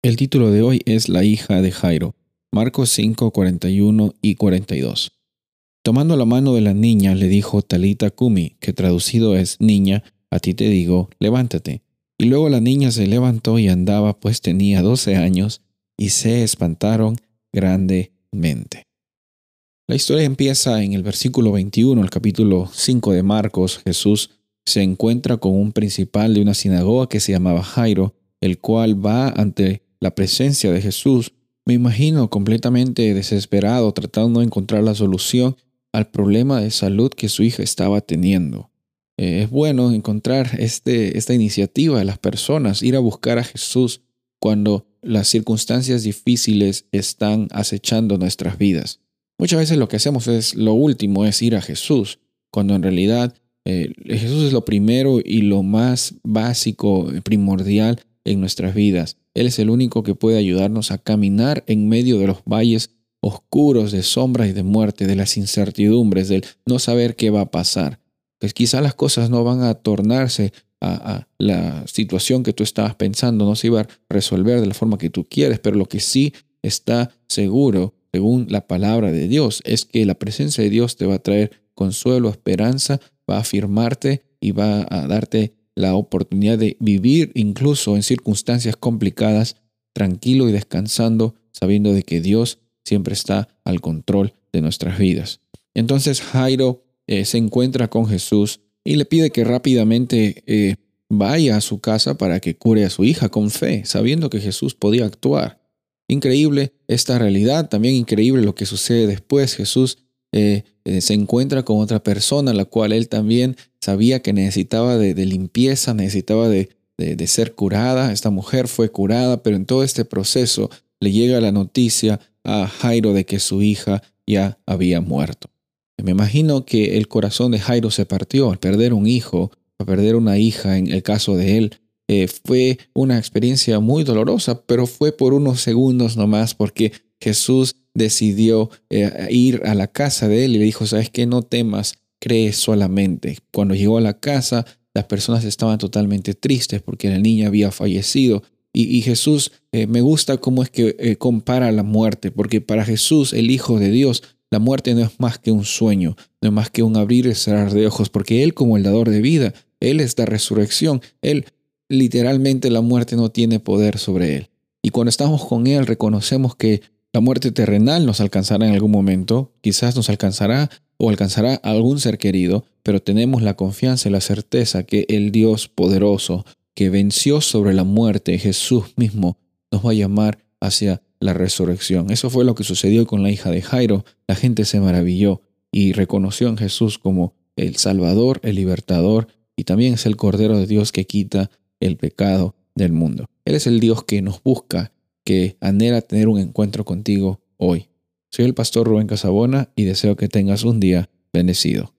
El título de hoy es La hija de Jairo, Marcos 5, 41 y 42. Tomando la mano de la niña, le dijo Talita Kumi, que traducido es Niña, a ti te digo, levántate. Y luego la niña se levantó y andaba, pues tenía doce años, y se espantaron grandemente. La historia empieza en el versículo 21, el capítulo 5 de Marcos. Jesús se encuentra con un principal de una sinagoga que se llamaba Jairo, el cual va ante la presencia de Jesús, me imagino completamente desesperado tratando de encontrar la solución al problema de salud que su hija estaba teniendo. Eh, es bueno encontrar este, esta iniciativa de las personas, ir a buscar a Jesús cuando las circunstancias difíciles están acechando nuestras vidas. Muchas veces lo que hacemos es lo último, es ir a Jesús, cuando en realidad eh, Jesús es lo primero y lo más básico, primordial en nuestras vidas. Él es el único que puede ayudarnos a caminar en medio de los valles oscuros de sombras y de muerte, de las incertidumbres, del no saber qué va a pasar. Pues quizá las cosas no van a tornarse a, a, la situación que tú estabas pensando, no se iba a resolver de la forma que tú quieres, pero lo que sí está seguro, según la palabra de Dios, es que la presencia de Dios te va a traer consuelo, esperanza, va a afirmarte y va a darte la oportunidad de vivir incluso en circunstancias complicadas, tranquilo y descansando, sabiendo de que Dios siempre está al control de nuestras vidas. Entonces Jairo eh, se encuentra con Jesús y le pide que rápidamente eh, vaya a su casa para que cure a su hija con fe, sabiendo que Jesús podía actuar. Increíble esta realidad, también increíble lo que sucede después. Jesús eh, eh, se encuentra con otra persona, la cual él también sabía que necesitaba de, limpieza, necesitaba de, ser curada. Esta mujer fue curada, pero en todo este proceso le llega la noticia a Jairo de que su hija ya había muerto. Me imagino que el corazón de Jairo se partió al perder un hijo, al perder una hija en el caso de él. Eh, fue una experiencia muy dolorosa, pero fue por unos segundos nomás porque Jesús decidió eh, ir a la casa de él y le dijo, sabes que no temas, cree solamente. Cuando llegó a la casa, las personas estaban totalmente tristes porque la niña había fallecido. Y, Jesús, eh, me gusta cómo es que eh, compara la muerte, porque para Jesús, el Hijo de Dios, la muerte no es más que un sueño, no es más que un abrir y cerrar de ojos, porque Él como el dador de vida, Él es la resurrección, Él literalmente la muerte no tiene poder sobre Él. Y cuando estamos con Él reconocemos que la muerte terrenal nos alcanzará en algún momento, quizás nos alcanzará o alcanzará algún ser querido, pero tenemos la confianza y la certeza que el Dios poderoso que venció sobre la muerte, Jesús mismo, nos va a llamar hacia la resurrección. Eso fue lo que sucedió con la hija de Jairo. La gente se maravilló y reconoció en Jesús como el Salvador, el Libertador, y también es el Cordero de Dios que quita el pecado del mundo. Él es el Dios que nos busca que anhela tener un encuentro contigo hoy. Soy el pastor Rubén Casabona y deseo que tengas un día bendecido.